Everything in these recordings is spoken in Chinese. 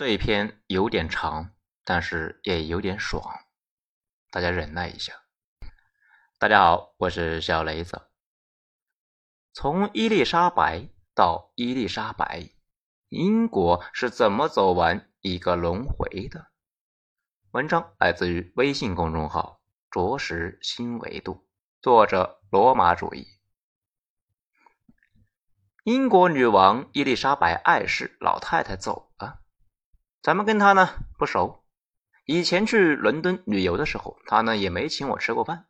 这一篇有点长，但是也有点爽，大家忍耐一下。大家好，我是小雷子。从伊丽莎白到伊丽莎白，英国是怎么走完一个轮回的？文章来自于微信公众号“着实新维度”，作者罗马主义。英国女王伊丽莎白二世老太太走了。咱们跟他呢不熟，以前去伦敦旅游的时候，他呢也没请我吃过饭，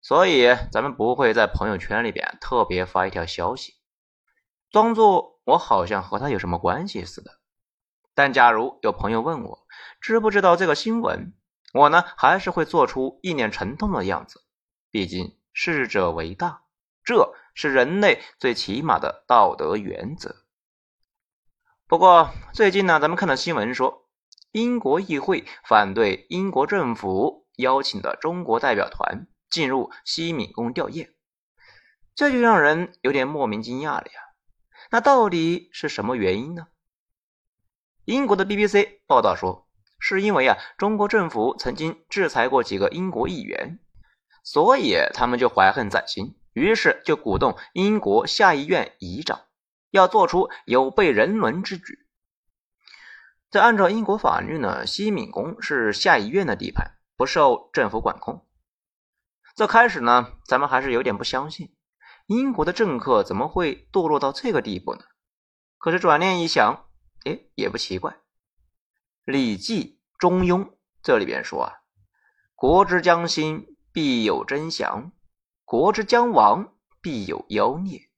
所以咱们不会在朋友圈里边特别发一条消息，装作我好像和他有什么关系似的。但假如有朋友问我知不知道这个新闻，我呢还是会做出一脸沉痛的样子，毕竟逝者为大，这是人类最起码的道德原则。不过最近呢，咱们看到新闻说，英国议会反对英国政府邀请的中国代表团进入西敏宫吊唁，这就让人有点莫名惊讶了呀。那到底是什么原因呢？英国的 BBC 报道说，是因为啊，中国政府曾经制裁过几个英国议员，所以他们就怀恨在心，于是就鼓动英国下议院议长。要做出有悖人伦之举。在按照英国法律呢，西敏宫是下议院的地盘，不受政府管控。这开始呢，咱们还是有点不相信，英国的政客怎么会堕落到这个地步呢？可是转念一想，哎，也不奇怪。《礼记·中庸》这里边说啊：“国之将兴，必有真祥；国之将亡，必有妖孽。”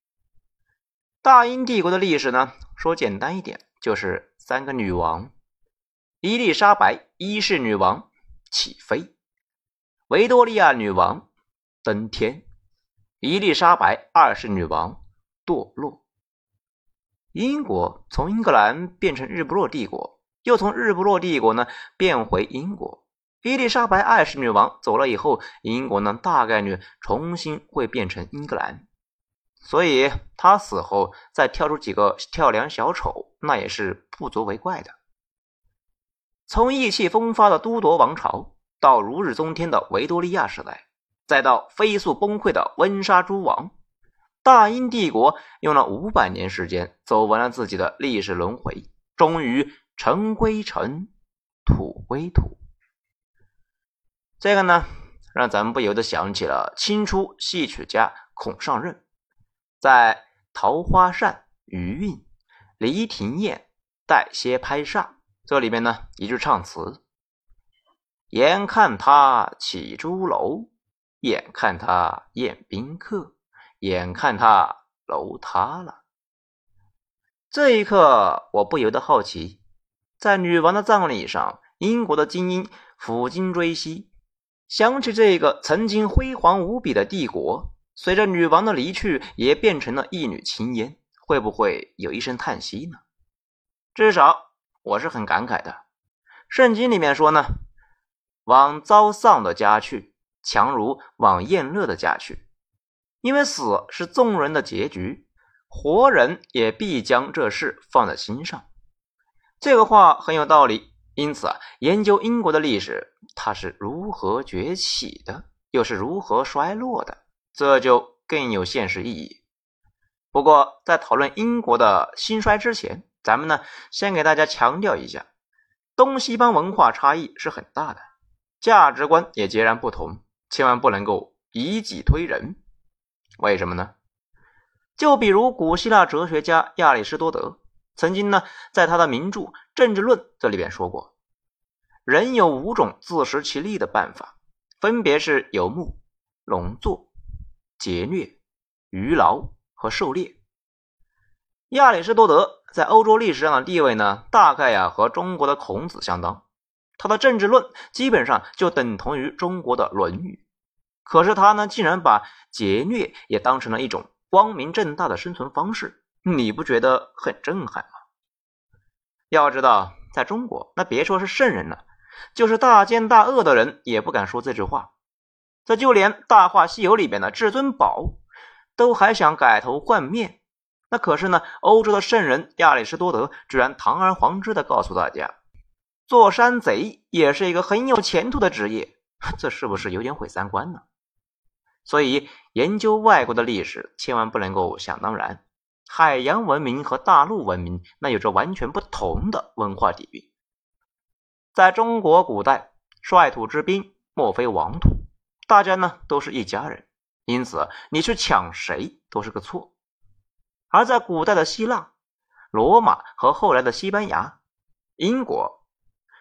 大英帝国的历史呢，说简单一点，就是三个女王：伊丽莎白一世女王起飞，维多利亚女王登天，伊丽莎白二世女王堕落。英国从英格兰变成日不落帝国，又从日不落帝国呢变回英国。伊丽莎白二世女王走了以后，英国呢大概率重新会变成英格兰。所以他死后再跳出几个跳梁小丑，那也是不足为怪的。从意气风发的都铎王朝，到如日中天的维多利亚时代，再到飞速崩溃的温莎诸王，大英帝国用了五百年时间走完了自己的历史轮回，终于尘归尘，土归土。这个呢，让咱们不由得想起了清初戏曲家孔尚任。在《桃花扇余韵》《梨亭宴》带歇拍煞这里面呢，一句唱词：“眼看他起朱楼，眼看他宴宾客，眼看他楼塌了。”这一刻，我不由得好奇，在女王的葬礼上，英国的精英抚今追昔，想起这个曾经辉煌无比的帝国。随着女王的离去，也变成了一缕青烟，会不会有一声叹息呢？至少我是很感慨的。圣经里面说呢：“往遭丧的家去，强如往宴乐的家去。”因为死是众人的结局，活人也必将这事放在心上。这个话很有道理。因此啊，研究英国的历史，它是如何崛起的，又是如何衰落的。这就更有现实意义。不过，在讨论英国的兴衰之前，咱们呢先给大家强调一下，东西方文化差异是很大的，价值观也截然不同，千万不能够以己推人。为什么呢？就比如古希腊哲学家亚里士多德曾经呢在他的名著《政治论》这里边说过，人有五种自食其力的办法，分别是游牧、农作。劫掠、渔劳和狩猎。亚里士多德在欧洲历史上的地位呢，大概呀和中国的孔子相当。他的政治论基本上就等同于中国的《论语》。可是他呢，竟然把劫掠也当成了一种光明正大的生存方式，你不觉得很震撼吗？要知道，在中国，那别说是圣人了，就是大奸大恶的人也不敢说这句话。这就连《大话西游》里边的至尊宝都还想改头换面，那可是呢，欧洲的圣人亚里士多德居然堂而皇之的告诉大家，做山贼也是一个很有前途的职业，这是不是有点毁三观呢？所以研究外国的历史，千万不能够想当然。海洋文明和大陆文明那有着完全不同的文化底蕴。在中国古代，率土之滨莫非王土，大家呢都是一家人，因此你去抢谁都是个错。而在古代的希腊、罗马和后来的西班牙、英国，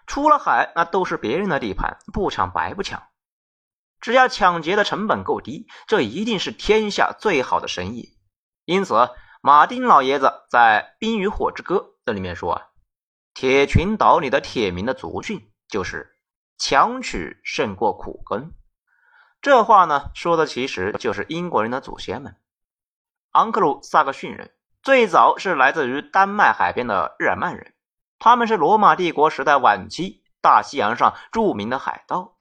出了海那都是别人的地盘，不抢白不抢。只要抢劫的成本够低，这一定是天下最好的生意。因此。马丁老爷子在《冰与火之歌》这里面说：“啊，铁群岛里的铁民的族训就是强取胜过苦耕。”这话呢说的其实就是英国人的祖先们。昂克鲁萨克逊人最早是来自于丹麦海边的日耳曼人，他们是罗马帝国时代晚期大西洋上著名的海盗，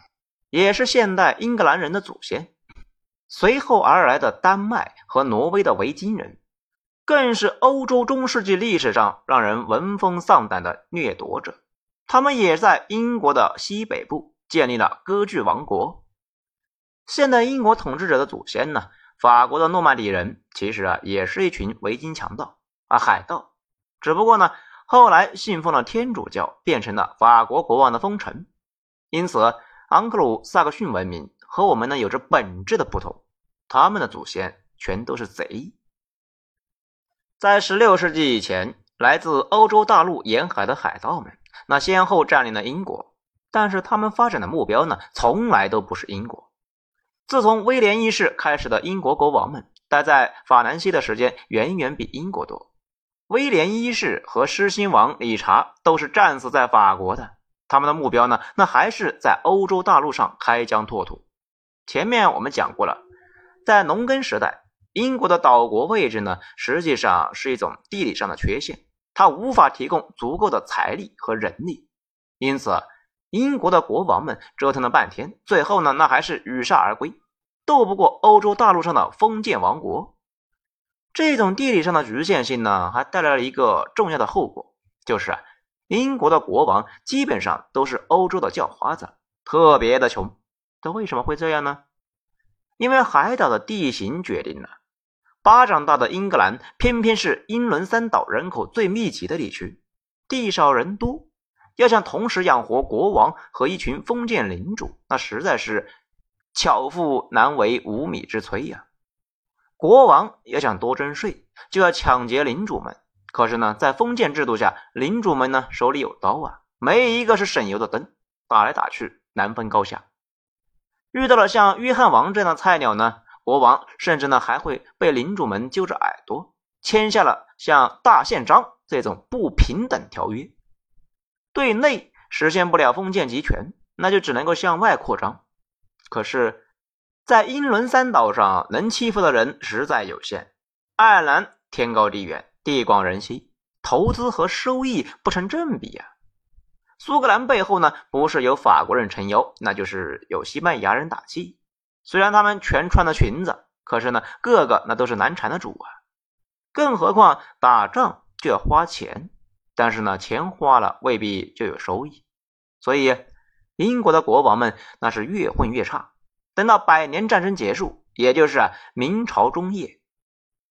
也是现代英格兰人的祖先。随后而来的丹麦和挪威的维京人。更是欧洲中世纪历史上让人闻风丧胆的掠夺者。他们也在英国的西北部建立了割据王国。现代英国统治者的祖先呢？法国的诺曼底人其实啊，也是一群维京强盗啊，海盗。只不过呢，后来信奉了天主教，变成了法国国王的封臣。因此，昂克鲁萨克逊文明和我们呢有着本质的不同。他们的祖先全都是贼。在十六世纪以前，来自欧洲大陆沿海的海盗们，那先后占领了英国，但是他们发展的目标呢，从来都不是英国。自从威廉一世开始的英国国王们待在法兰西的时间远远比英国多。威廉一世和狮心王理查都是战死在法国的，他们的目标呢，那还是在欧洲大陆上开疆拓土。前面我们讲过了，在农耕时代。英国的岛国位置呢，实际上是一种地理上的缺陷，它无法提供足够的财力和人力，因此英国的国王们折腾了半天，最后呢，那还是羽杀而归，斗不过欧洲大陆上的封建王国。这种地理上的局限性呢，还带来了一个重要的后果，就是英国的国王基本上都是欧洲的叫花子，特别的穷。这为什么会这样呢？因为海岛的地形决定了。巴掌大的英格兰，偏偏是英伦三岛人口最密集的地区，地少人多，要想同时养活国王和一群封建领主，那实在是巧妇难为无米之炊呀。国王要想多征税，就要抢劫领主们。可是呢，在封建制度下，领主们呢手里有刀啊，没一个是省油的灯，打来打去难分高下。遇到了像约翰王这样的菜鸟呢？国王甚至呢还会被领主们揪着耳朵签下了像《大宪章》这种不平等条约。对内实现不了封建集权，那就只能够向外扩张。可是，在英伦三岛上能欺负的人实在有限。爱尔兰天高地远，地广人稀，投资和收益不成正比呀。苏格兰背后呢不是有法国人撑腰，那就是有西班牙人打气。虽然他们全穿的裙子，可是呢，个个那都是难缠的主啊。更何况打仗就要花钱，但是呢，钱花了未必就有收益。所以，英国的国王们那是越混越差。等到百年战争结束，也就是明朝中叶，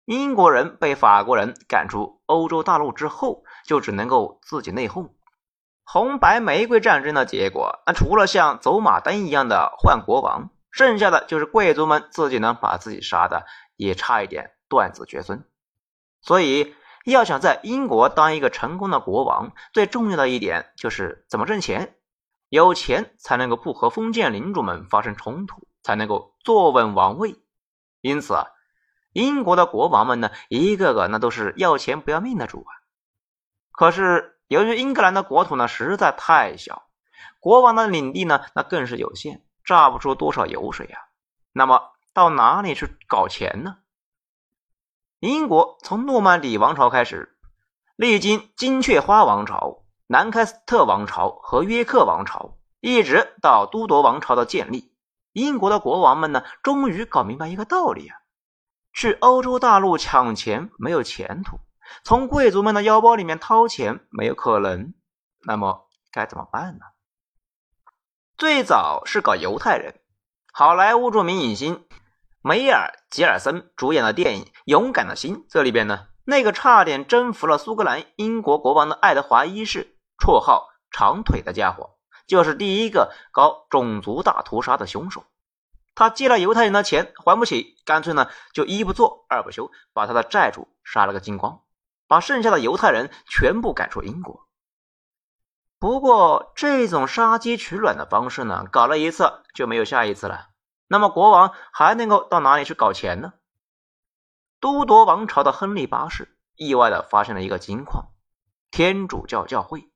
英国人被法国人赶出欧洲大陆之后，就只能够自己内讧。红白玫瑰战争的结果，那除了像走马灯一样的换国王。剩下的就是贵族们自己呢，把自己杀的也差一点断子绝孙。所以，要想在英国当一个成功的国王，最重要的一点就是怎么挣钱。有钱才能够不和封建领主们发生冲突，才能够坐稳王位。因此，英国的国王们呢，一个个那都是要钱不要命的主啊。可是，由于英格兰的国土呢实在太小，国王的领地呢那更是有限。榨不出多少油水呀？那么到哪里去搞钱呢？英国从诺曼底王朝开始，历经金雀花王朝、南开斯特王朝和约克王朝，一直到都铎王朝的建立，英国的国王们呢，终于搞明白一个道理啊：去欧洲大陆抢钱没有前途，从贵族们的腰包里面掏钱没有可能，那么该怎么办呢？最早是搞犹太人，好莱坞著名影星梅尔吉尔森主演的电影《勇敢的心》，这里边呢，那个差点征服了苏格兰英国国王的爱德华一世，绰号长腿的家伙，就是第一个搞种族大屠杀的凶手。他借了犹太人的钱还不起，干脆呢就一不做二不休，把他的债主杀了个精光，把剩下的犹太人全部赶出英国。不过，这种杀鸡取卵的方式呢，搞了一次就没有下一次了。那么，国王还能够到哪里去搞钱呢？都铎王朝的亨利八世意外的发现了一个金矿——天主教教会。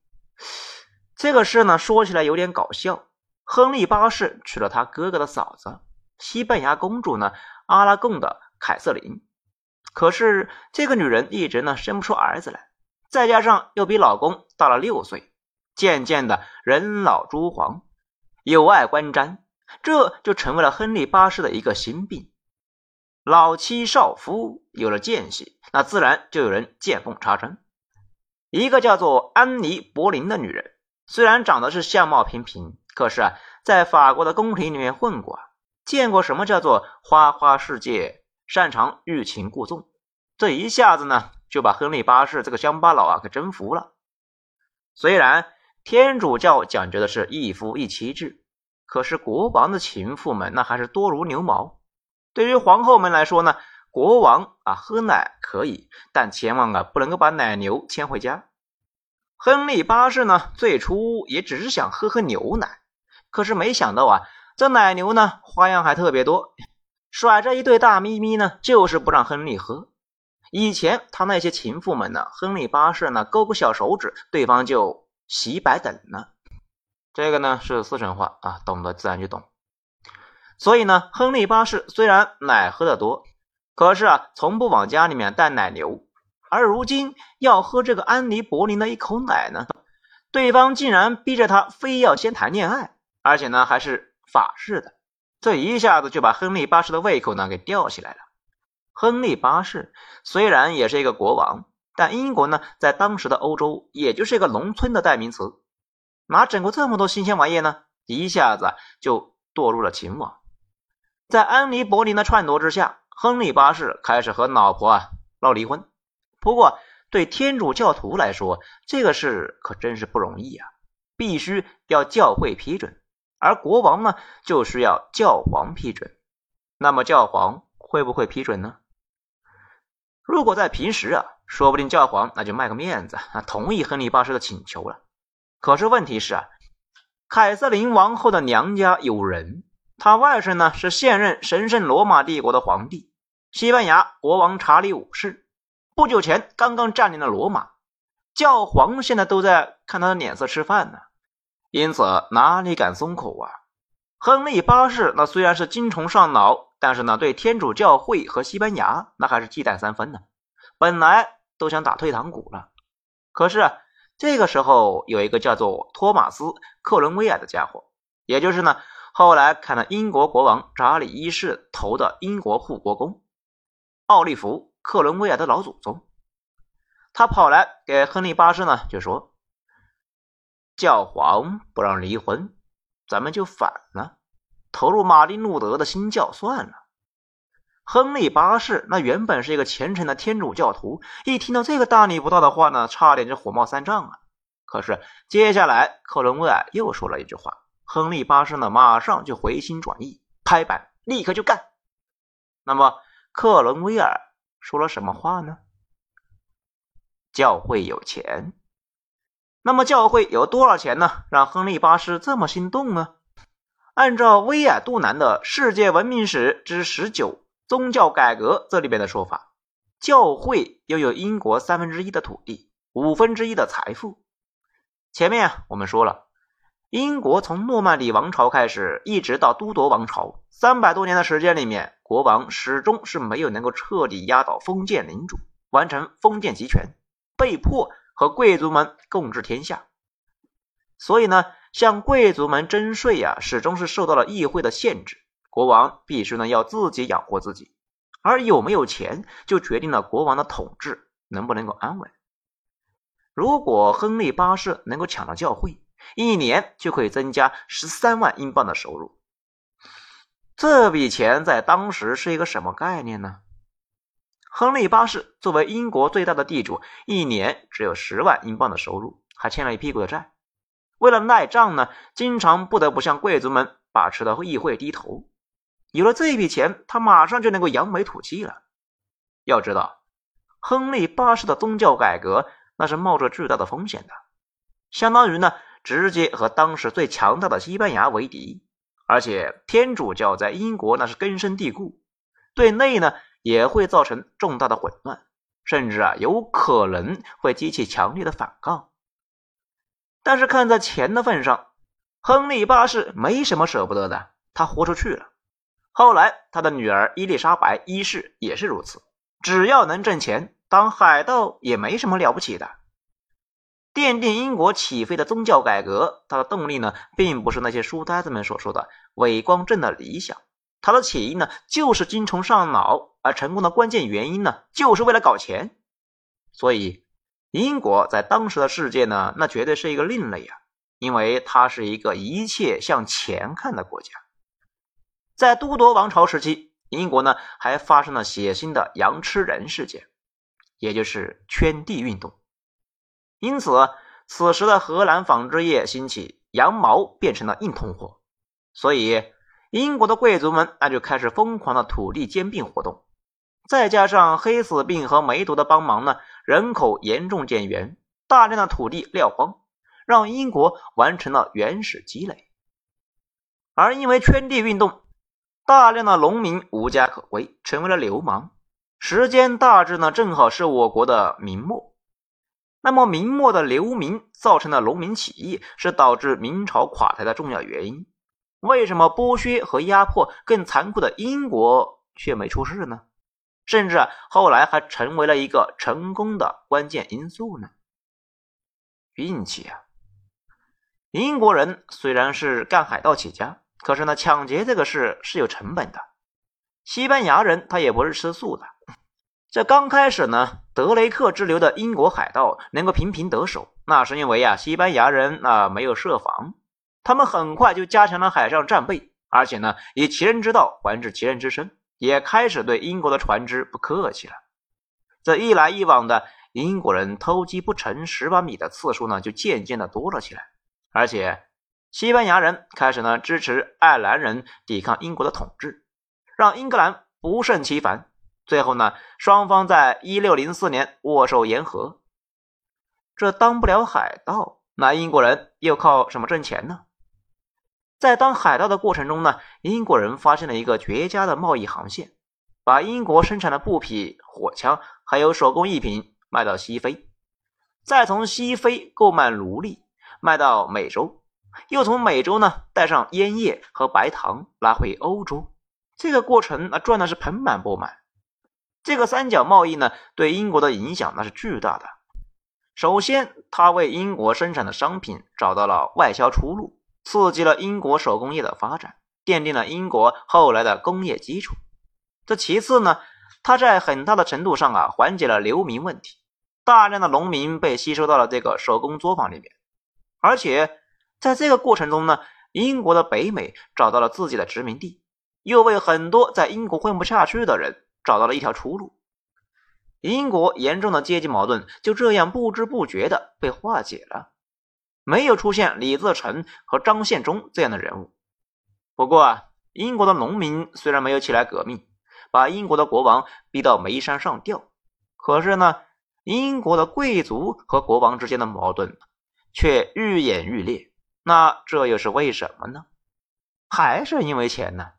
这个事呢，说起来有点搞笑。亨利八世娶了他哥哥的嫂子，西班牙公主呢，阿拉贡的凯瑟琳。可是，这个女人一直呢生不出儿子来，再加上又比老公大了六岁。渐渐的，人老珠黄，有碍观瞻，这就成为了亨利八世的一个心病。老妻少夫有了间隙，那自然就有人见缝插针。一个叫做安妮·柏林的女人，虽然长得是相貌平平，可是啊，在法国的宫廷里面混过，见过什么叫做花花世界，擅长欲擒故纵。这一下子呢，就把亨利八世这个乡巴佬啊给征服了。虽然。天主教讲究的是一夫一妻制，可是国王的情妇们那还是多如牛毛。对于皇后们来说呢，国王啊喝奶可以，但千万啊不能够把奶牛牵回家。亨利八世呢最初也只是想喝喝牛奶，可是没想到啊这奶牛呢花样还特别多，甩着一对大咪咪呢就是不让亨利喝。以前他那些情妇们呢，亨利八世呢勾个小手指，对方就。洗白等呢？这个呢是四川话啊，懂的自然就懂。所以呢，亨利八世虽然奶喝的多，可是啊，从不往家里面带奶牛。而如今要喝这个安妮·柏林的一口奶呢，对方竟然逼着他非要先谈恋爱，而且呢还是法式的，这一下子就把亨利八世的胃口呢给吊起来了。亨利八世虽然也是一个国王。但英国呢，在当时的欧洲，也就是一个农村的代名词，哪整过这么多新鲜玩意呢？一下子就堕入了情网。在安妮·柏林的撺掇之下，亨利八世开始和老婆啊闹离婚。不过，对天主教徒来说，这个事可真是不容易啊，必须要教会批准，而国王呢，就需要教皇批准。那么，教皇会不会批准呢？如果在平时啊。说不定教皇那就卖个面子，啊，同意亨利八世的请求了。可是问题是啊，凯瑟琳王后的娘家有人，他外甥呢是现任神圣罗马帝国的皇帝，西班牙国王查理五世，不久前刚刚占领了罗马，教皇现在都在看他的脸色吃饭呢，因此哪里敢松口啊？亨利八世那虽然是精虫上脑，但是呢对天主教会和西班牙那还是忌惮三分呢。本来都想打退堂鼓了，可是这个时候有一个叫做托马斯·克伦威尔的家伙，也就是呢后来砍了英国国王查理一世头的英国护国公奥利弗·克伦威尔的老祖宗，他跑来给亨利八世呢就说：“教皇不让离婚，咱们就反了，投入马丁路德的新教算了。”亨利八世那原本是一个虔诚的天主教徒，一听到这个大逆不道的话呢，差点就火冒三丈啊！可是接下来克伦威尔又说了一句话，亨利八世呢马上就回心转意，拍板立刻就干。那么克伦威尔说了什么话呢？教会有钱，那么教会有多少钱呢？让亨利八世这么心动呢？按照威尔杜南的《世界文明史之十九》。宗教改革这里边的说法，教会拥有英国三分之一的土地，五分之一的财富。前面啊我们说了，英国从诺曼底王朝开始，一直到都铎王朝，三百多年的时间里面，国王始终是没有能够彻底压倒封建领主，完成封建集权，被迫和贵族们共治天下。所以呢，向贵族们征税呀，始终是受到了议会的限制。国王必须呢要自己养活自己，而有没有钱就决定了国王的统治能不能够安稳。如果亨利八世能够抢到教会，一年就可以增加十三万英镑的收入。这笔钱在当时是一个什么概念呢？亨利八世作为英国最大的地主，一年只有十万英镑的收入，还欠了一屁股的债。为了赖账呢，经常不得不向贵族们把持的议会低头。有了这笔钱，他马上就能够扬眉吐气了。要知道，亨利八世的宗教改革那是冒着巨大的风险的，相当于呢直接和当时最强大的西班牙为敌。而且天主教在英国那是根深蒂固，对内呢也会造成重大的混乱，甚至啊有可能会激起强烈的反抗。但是看在钱的份上，亨利八世没什么舍不得的，他豁出去了。后来他的女儿伊丽莎白一世也是如此，只要能挣钱，当海盗也没什么了不起的。奠定英国起飞的宗教改革，它的动力呢，并不是那些书呆子们所说的伟光正的理想，它的起因呢，就是精虫上脑，而成功的关键原因呢，就是为了搞钱。所以，英国在当时的世界呢，那绝对是一个另类啊，因为它是一个一切向钱看的国家。在都铎王朝时期，英国呢还发生了血腥的羊吃人事件，也就是圈地运动。因此，此时的荷兰纺织业兴起，羊毛变成了硬通货，所以英国的贵族们那就开始疯狂的土地兼并活动。再加上黑死病和梅毒的帮忙呢，人口严重减员，大量的土地撂荒，让英国完成了原始积累。而因为圈地运动，大量的农民无家可归，成为了流氓。时间大致呢，正好是我国的明末。那么，明末的流民造成的农民起义是导致明朝垮台的重要原因。为什么剥削和压迫更残酷的英国却没出事呢？甚至后来还成为了一个成功的关键因素呢？运气啊！英国人虽然是干海盗起家，可是呢，抢劫这个事是有成本的。西班牙人他也不是吃素的。这刚开始呢，德雷克之流的英国海盗能够频频得手，那是因为啊，西班牙人啊没有设防，他们很快就加强了海上战备，而且呢，以其人之道还治其人之身，也开始对英国的船只不客气了。这一来一往的，英国人偷鸡不成蚀把米的次数呢，就渐渐的多了起来，而且西班牙人开始呢支持爱尔兰人抵抗英国的统治，让英格兰不胜其烦。最后呢，双方在一六零四年握手言和。这当不了海盗，那英国人又靠什么挣钱呢？在当海盗的过程中呢，英国人发现了一个绝佳的贸易航线，把英国生产的布匹、火枪还有手工艺品卖到西非，再从西非购买奴隶卖到美洲，又从美洲呢带上烟叶和白糖拉回欧洲。这个过程啊赚的是盆满钵满。这个三角贸易呢，对英国的影响那是巨大的。首先，它为英国生产的商品找到了外销出路，刺激了英国手工业的发展，奠定了英国后来的工业基础。这其次呢，它在很大的程度上啊，缓解了流民问题，大量的农民被吸收到了这个手工作坊里面。而且，在这个过程中呢，英国的北美找到了自己的殖民地，又为很多在英国混不下去的人。找到了一条出路，英国严重的阶级矛盾就这样不知不觉的被化解了，没有出现李自成和张献忠这样的人物。不过啊，英国的农民虽然没有起来革命，把英国的国王逼到煤山上吊，可是呢，英国的贵族和国王之间的矛盾却愈演愈烈。那这又是为什么呢？还是因为钱呢？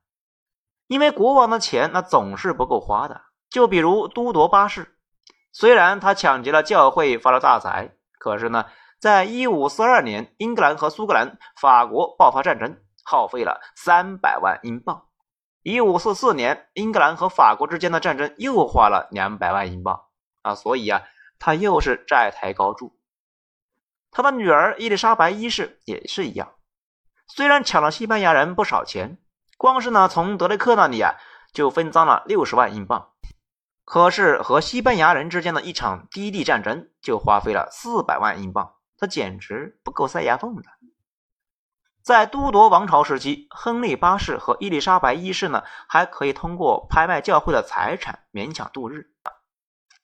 因为国王的钱那总是不够花的，就比如都铎八世，虽然他抢劫了教会发了大财，可是呢，在一五四二年，英格兰和苏格兰、法国爆发战争，耗费了三百万英镑；一五四四年，英格兰和法国之间的战争又花了两百万英镑啊，所以啊，他又是债台高筑。他的女儿伊丽莎白一世也是一样，虽然抢了西班牙人不少钱。光是呢，从德雷克那里啊，就分赃了六十万英镑。可是和西班牙人之间的一场低地战争，就花费了四百万英镑，这简直不够塞牙缝的。在都铎王朝时期，亨利八世和伊丽莎白一世呢，还可以通过拍卖教会的财产勉强度日。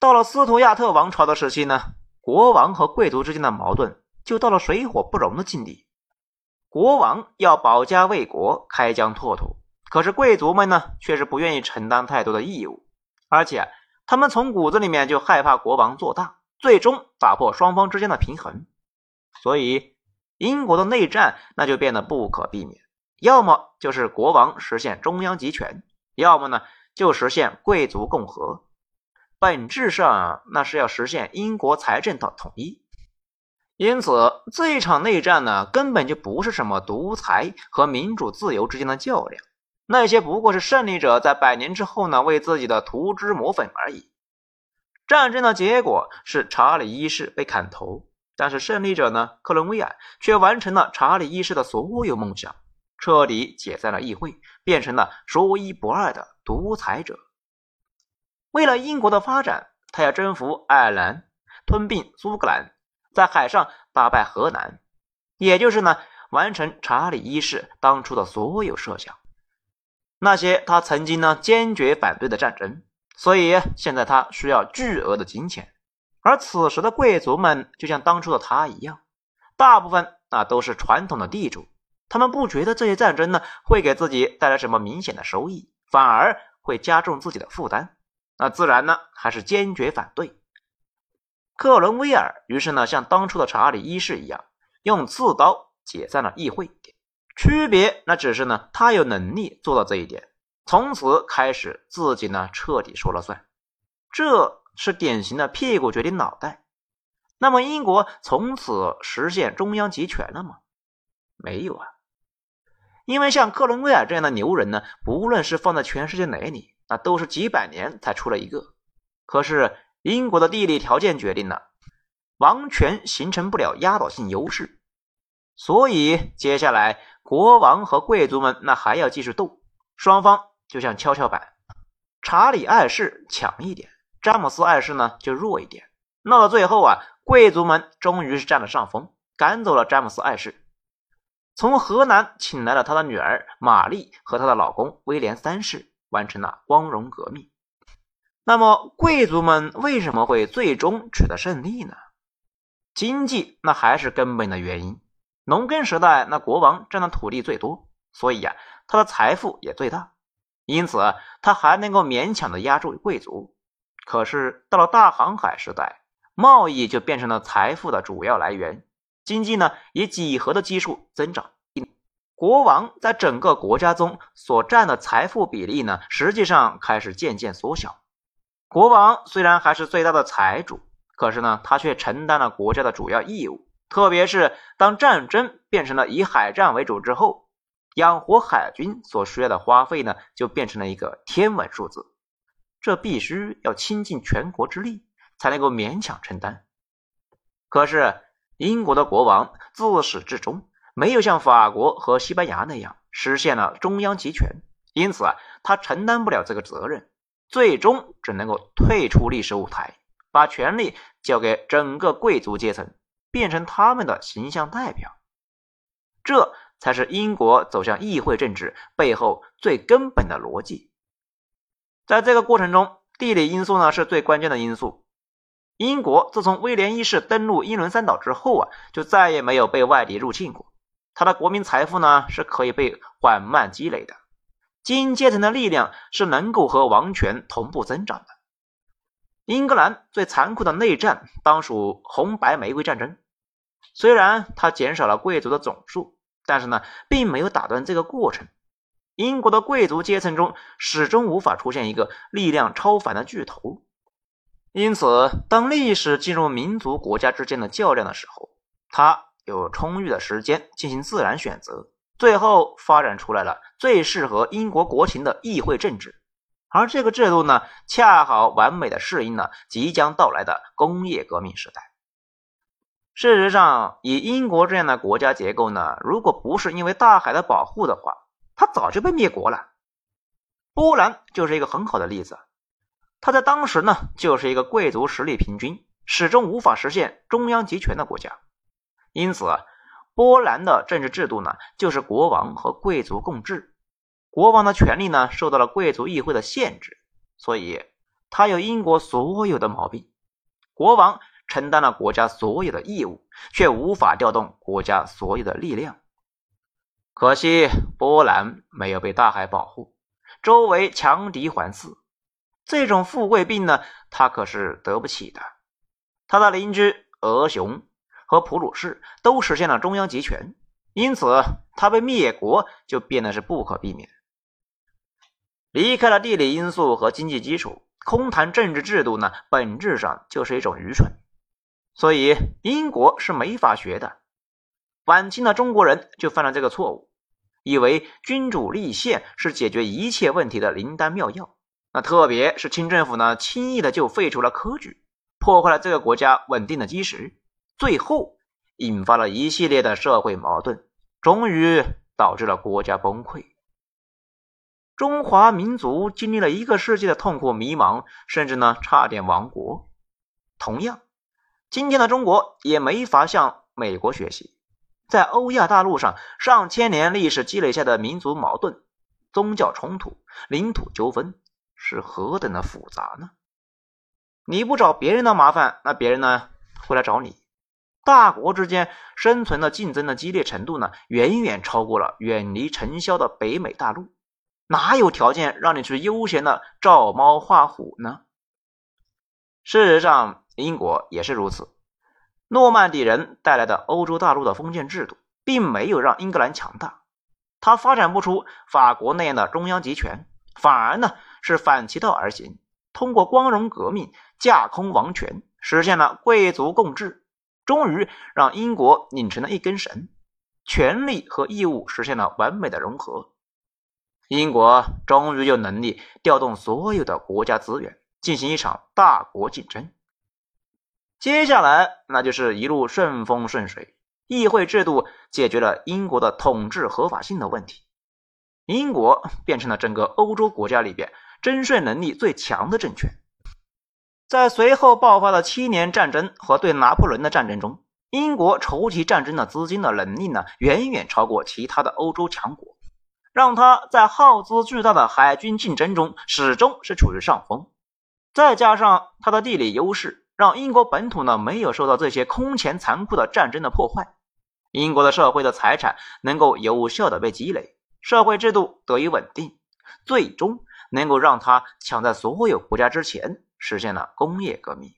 到了斯图亚特王朝的时期呢，国王和贵族之间的矛盾就到了水火不容的境地。国王要保家卫国，开疆拓土，可是贵族们呢，却是不愿意承担太多的义务，而且他们从骨子里面就害怕国王做大，最终打破双方之间的平衡。所以，英国的内战那就变得不可避免，要么就是国王实现中央集权，要么呢就实现贵族共和。本质上，那是要实现英国财政的统一。因此，这一场内战呢，根本就不是什么独裁和民主自由之间的较量，那些不过是胜利者在百年之后呢，为自己的涂脂抹粉而已。战争的结果是查理一世被砍头，但是胜利者呢，克伦威尔却完成了查理一世的所有梦想，彻底解散了议会，变成了说一不二的独裁者。为了英国的发展，他要征服爱尔兰，吞并苏格兰。在海上打败荷兰，也就是呢，完成查理一世当初的所有设想，那些他曾经呢坚决反对的战争。所以现在他需要巨额的金钱，而此时的贵族们就像当初的他一样，大部分啊都是传统的地主，他们不觉得这些战争呢会给自己带来什么明显的收益，反而会加重自己的负担，那自然呢还是坚决反对。克伦威尔于是呢，像当初的查理一世一样，用刺刀解散了议会。区别那只是呢，他有能力做到这一点，从此开始自己呢彻底说了算。这是典型的屁股决定脑袋。那么英国从此实现中央集权了吗？没有啊，因为像克伦威尔这样的牛人呢，不论是放在全世界哪里，那都是几百年才出了一个。可是。英国的地理条件决定了王权形成不了压倒性优势，所以接下来国王和贵族们那还要继续斗，双方就像跷跷板，查理二世强一点，詹姆斯二世呢就弱一点，闹到最后啊，贵族们终于是占了上风，赶走了詹姆斯二世，从河南请来了他的女儿玛丽和她的老公威廉三世，完成了光荣革命。那么，贵族们为什么会最终取得胜利呢？经济那还是根本的原因。农耕时代，那国王占的土地最多，所以呀，他的财富也最大，因此他还能够勉强的压住贵族。可是到了大航海时代，贸易就变成了财富的主要来源，经济呢以几何的基数增长，国王在整个国家中所占的财富比例呢，实际上开始渐渐缩小。国王虽然还是最大的财主，可是呢，他却承担了国家的主要义务。特别是当战争变成了以海战为主之后，养活海军所需要的花费呢，就变成了一个天文数字。这必须要倾尽全国之力才能够勉强承担。可是英国的国王自始至终没有像法国和西班牙那样实现了中央集权，因此啊，他承担不了这个责任。最终只能够退出历史舞台，把权力交给整个贵族阶层，变成他们的形象代表。这才是英国走向议会政治背后最根本的逻辑。在这个过程中，地理因素呢是最关键的因素。英国自从威廉一世登陆英伦三岛之后啊，就再也没有被外敌入侵过。他的国民财富呢是可以被缓慢积累的。精英阶层的力量是能够和王权同步增长的。英格兰最残酷的内战当属红白玫瑰战争，虽然它减少了贵族的总数，但是呢，并没有打断这个过程。英国的贵族阶层中始终无法出现一个力量超凡的巨头，因此，当历史进入民族国家之间的较量的时候，它有充裕的时间进行自然选择。最后发展出来了最适合英国国情的议会政治，而这个制度呢，恰好完美的适应了即将到来的工业革命时代。事实上，以英国这样的国家结构呢，如果不是因为大海的保护的话，它早就被灭国了。波兰就是一个很好的例子，它在当时呢，就是一个贵族实力平均、始终无法实现中央集权的国家，因此。波兰的政治制度呢，就是国王和贵族共治，国王的权力呢受到了贵族议会的限制，所以他有英国所有的毛病。国王承担了国家所有的义务，却无法调动国家所有的力量。可惜波兰没有被大海保护，周围强敌环伺，这种富贵病呢，他可是得不起的。他的邻居俄熊。和普鲁士都实现了中央集权，因此他被灭国就变得是不可避免。离开了地理因素和经济基础，空谈政治制度呢，本质上就是一种愚蠢。所以英国是没法学的。晚清的中国人就犯了这个错误，以为君主立宪是解决一切问题的灵丹妙药。那特别是清政府呢，轻易的就废除了科举，破坏了这个国家稳定的基石。最后引发了一系列的社会矛盾，终于导致了国家崩溃。中华民族经历了一个世纪的痛苦迷茫，甚至呢差点亡国。同样，今天的中国也没法向美国学习，在欧亚大陆上上千年历史积累下的民族矛盾、宗教冲突、领土纠纷是何等的复杂呢？你不找别人的麻烦，那别人呢会来找你。大国之间生存的竞争的激烈程度呢，远远超过了远离尘嚣的北美大陆，哪有条件让你去悠闲的照猫画虎呢？事实上，英国也是如此。诺曼底人带来的欧洲大陆的封建制度，并没有让英格兰强大，它发展不出法国那样的中央集权，反而呢是反其道而行，通过光荣革命架空王权，实现了贵族共治。终于让英国拧成了一根绳，权力和义务实现了完美的融合。英国终于有能力调动所有的国家资源，进行一场大国竞争。接下来，那就是一路顺风顺水。议会制度解决了英国的统治合法性的问题，英国变成了整个欧洲国家里边征税能力最强的政权。在随后爆发的七年战争和对拿破仑的战争中，英国筹集战争的资金的能力呢，远远超过其他的欧洲强国，让他在耗资巨大的海军竞争中始终是处于上风。再加上他的地理优势，让英国本土呢没有受到这些空前残酷的战争的破坏，英国的社会的财产能够有效的被积累，社会制度得以稳定，最终能够让他抢在所有国家之前。实现了工业革命。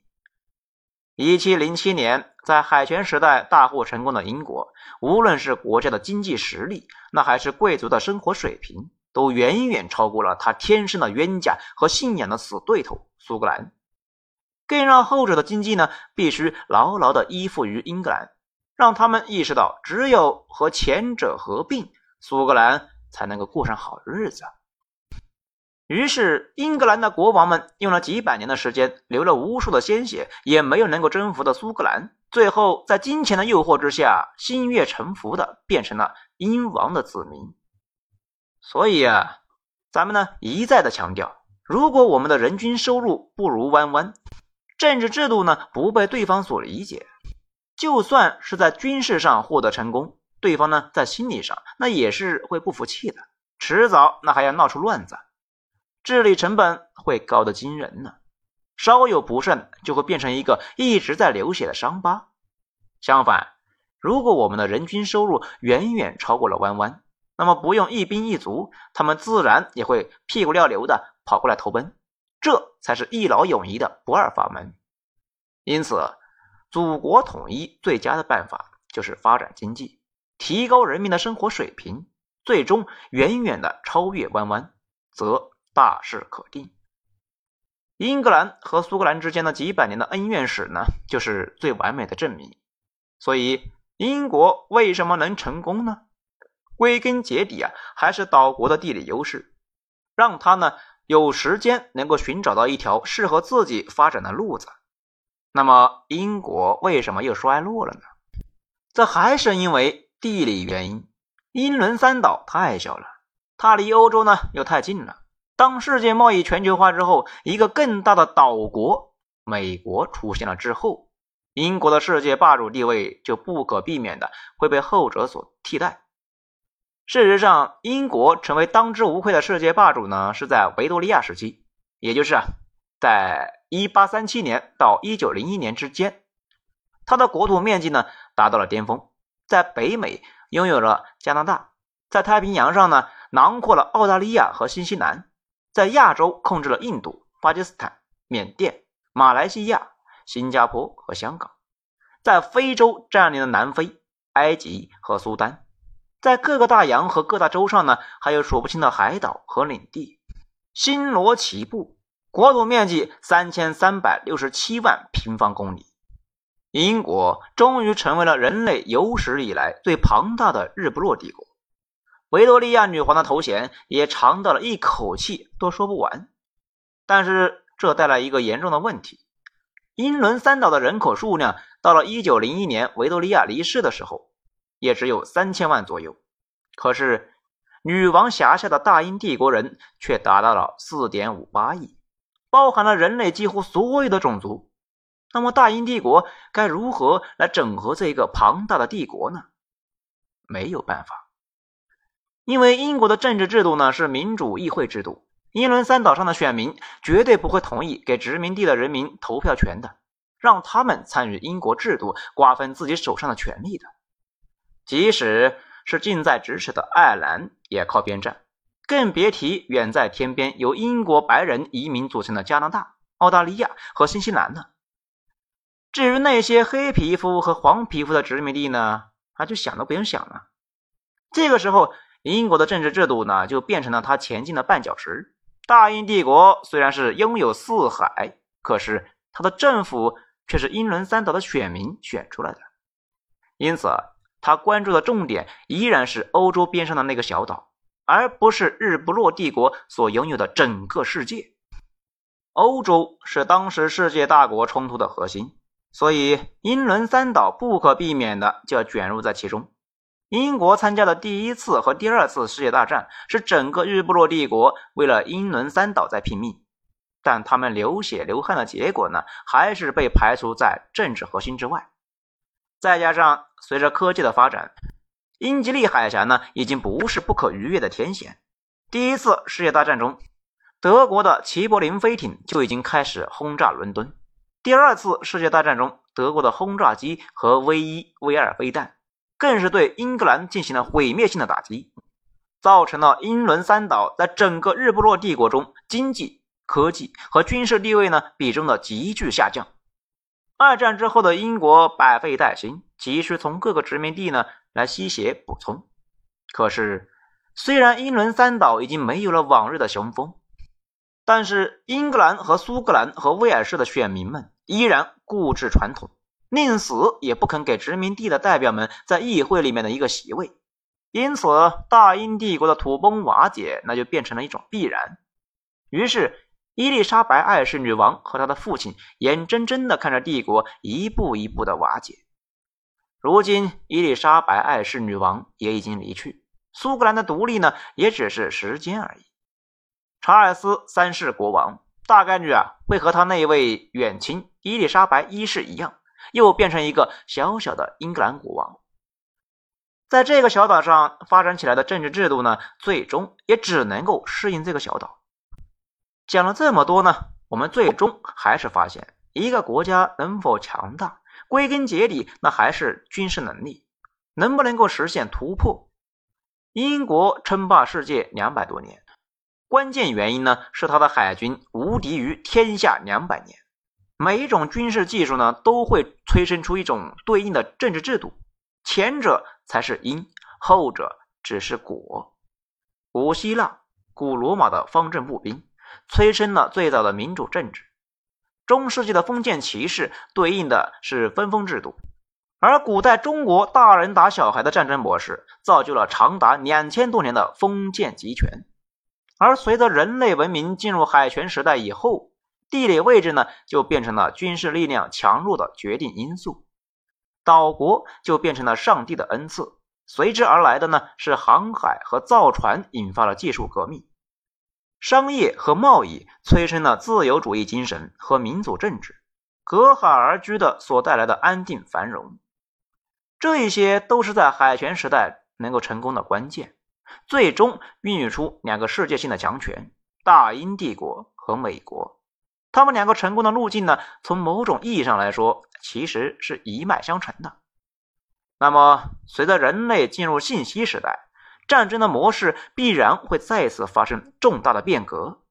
一七零七年，在海权时代大获成功的英国，无论是国家的经济实力，那还是贵族的生活水平，都远远超过了他天生的冤家和信仰的死对头苏格兰，更让后者的经济呢必须牢牢的依附于英格兰，让他们意识到，只有和前者合并，苏格兰才能够过上好日子。于是，英格兰的国王们用了几百年的时间，流了无数的鲜血，也没有能够征服的苏格兰。最后，在金钱的诱惑之下，心悦诚服的变成了英王的子民。所以啊，咱们呢一再的强调，如果我们的人均收入不如弯弯，政治制度呢不被对方所理解，就算是在军事上获得成功，对方呢在心理上那也是会不服气的，迟早那还要闹出乱子。治理成本会高得惊人呢，稍有不慎就会变成一个一直在流血的伤疤。相反，如果我们的人均收入远远超过了弯弯，那么不用一兵一卒，他们自然也会屁股尿流的跑过来投奔，这才是一劳永逸的不二法门。因此，祖国统一最佳的办法就是发展经济，提高人民的生活水平，最终远远的超越弯弯，则。大势可定。英格兰和苏格兰之间的几百年的恩怨史呢，就是最完美的证明。所以，英国为什么能成功呢？归根结底啊，还是岛国的地理优势，让他呢有时间能够寻找到一条适合自己发展的路子。那么，英国为什么又衰落了呢？这还是因为地理原因。英伦三岛太小了，它离欧洲呢又太近了。当世界贸易全球化之后，一个更大的岛国美国出现了之后，英国的世界霸主地位就不可避免的会被后者所替代。事实上，英国成为当之无愧的世界霸主呢，是在维多利亚时期，也就是啊，在1837年到1901年之间，它的国土面积呢达到了巅峰，在北美拥有了加拿大，在太平洋上呢囊括了澳大利亚和新西兰，在亚洲控制了印度、巴基斯坦、缅甸、马来西亚、新加坡和香港，在非洲占领了南非、埃及和苏丹。在各个大洋和各大洲上呢，还有数不清的海岛和领地，星罗棋布，国土面积三千三百六十七万平方公里。英国终于成为了人类有史以来最庞大的日不落帝国，维多利亚女皇的头衔也长到了一口气都说不完。但是这带来一个严重的问题：英伦三岛的人口数量到了一九零一年维多利亚离世的时候。也只有三千万左右，可是女王辖下的大英帝国人却达到了四点五八亿，包含了人类几乎所有的种族。那么大英帝国该如何来整合这一个庞大的帝国呢？没有办法，因为英国的政治制度呢是民主议会制度，英伦三岛上的选民绝对不会同意给殖民地的人民投票权的，让他们参与英国制度，瓜分自己手上的权利的。即使是近在咫尺的爱尔兰也靠边站，更别提远在天边由英国白人移民组成的加拿大、澳大利亚和新西兰了。至于那些黑皮肤和黄皮肤的殖民地呢，他就想都不用想了。这个时候，英国的政治制度呢，就变成了他前进的绊脚石。大英帝国虽然是拥有四海，可是他的政府却是英伦三岛的选民选出来的，因此。他关注的重点依然是欧洲边上的那个小岛，而不是日不落帝国所拥有的整个世界。欧洲是当时世界大国冲突的核心，所以英伦三岛不可避免的就要卷入在其中。英国参加的第一次和第二次世界大战是整个日不落帝国为了英伦三岛在拼命，但他们流血流汗的结果呢，还是被排除在政治核心之外。再加上随着科技的发展，英吉利海峡呢已经不是不可逾越的天险。第一次世界大战中，德国的齐柏林飞艇就已经开始轰炸伦敦。第二次世界大战中，德国的轰炸机和 V 一、V 二飞弹更是对英格兰进行了毁灭性的打击，造成了英伦三岛在整个日不落帝国中经济、科技和军事地位呢比重的急剧下降。二战之后的英国百废待兴，急需从各个殖民地呢来吸血补充。可是，虽然英伦三岛已经没有了往日的雄风，但是英格兰和苏格兰和威尔士的选民们依然固执传统，宁死也不肯给殖民地的代表们在议会里面的一个席位。因此，大英帝国的土崩瓦解，那就变成了一种必然。于是。伊丽莎白二世女王和她的父亲眼睁睁地看着帝国一步一步的瓦解。如今，伊丽莎白二世女王也已经离去，苏格兰的独立呢，也只是时间而已。查尔斯三世国王大概率啊，会和他那位远亲伊丽莎白一世一样，又变成一个小小的英格兰国王。在这个小岛上发展起来的政治制度呢，最终也只能够适应这个小岛。讲了这么多呢，我们最终还是发现，一个国家能否强大，归根结底那还是军事能力，能不能够实现突破。英国称霸世界两百多年，关键原因呢是他的海军无敌于天下两百年，每一种军事技术呢都会催生出一种对应的政治制度，前者才是因，后者只是果。古希腊、古罗马的方阵步兵。催生了最早的民主政治。中世纪的封建骑士对应的是分封制度，而古代中国大人打小孩的战争模式，造就了长达两千多年的封建集权。而随着人类文明进入海权时代以后，地理位置呢就变成了军事力量强弱的决定因素，岛国就变成了上帝的恩赐。随之而来的呢是航海和造船，引发了技术革命。商业和贸易催生了自由主义精神和民主政治，隔海而居的所带来的安定繁荣，这一些都是在海权时代能够成功的关键，最终孕育出两个世界性的强权——大英帝国和美国。他们两个成功的路径呢，从某种意义上来说，其实是一脉相承的。那么，随着人类进入信息时代，战争的模式必然会再次发生重大的变革。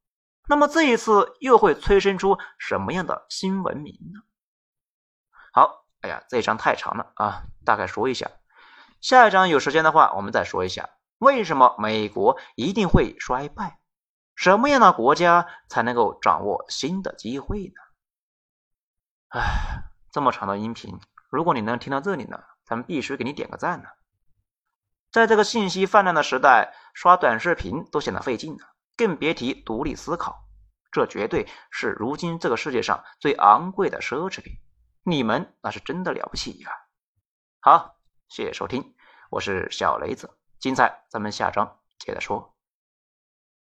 那么这一次又会催生出什么样的新文明呢？好，哎呀，这一章太长了啊，大概说一下。下一章有时间的话，我们再说一下为什么美国一定会衰败，什么样的国家才能够掌握新的机会呢？哎，这么长的音频，如果你能听到这里呢，咱们必须给你点个赞呢。在这个信息泛滥的时代，刷短视频都显得费劲了。更别提独立思考，这绝对是如今这个世界上最昂贵的奢侈品。你们那是真的了不起呀！好，谢谢收听，我是小雷子，精彩咱们下章接着说。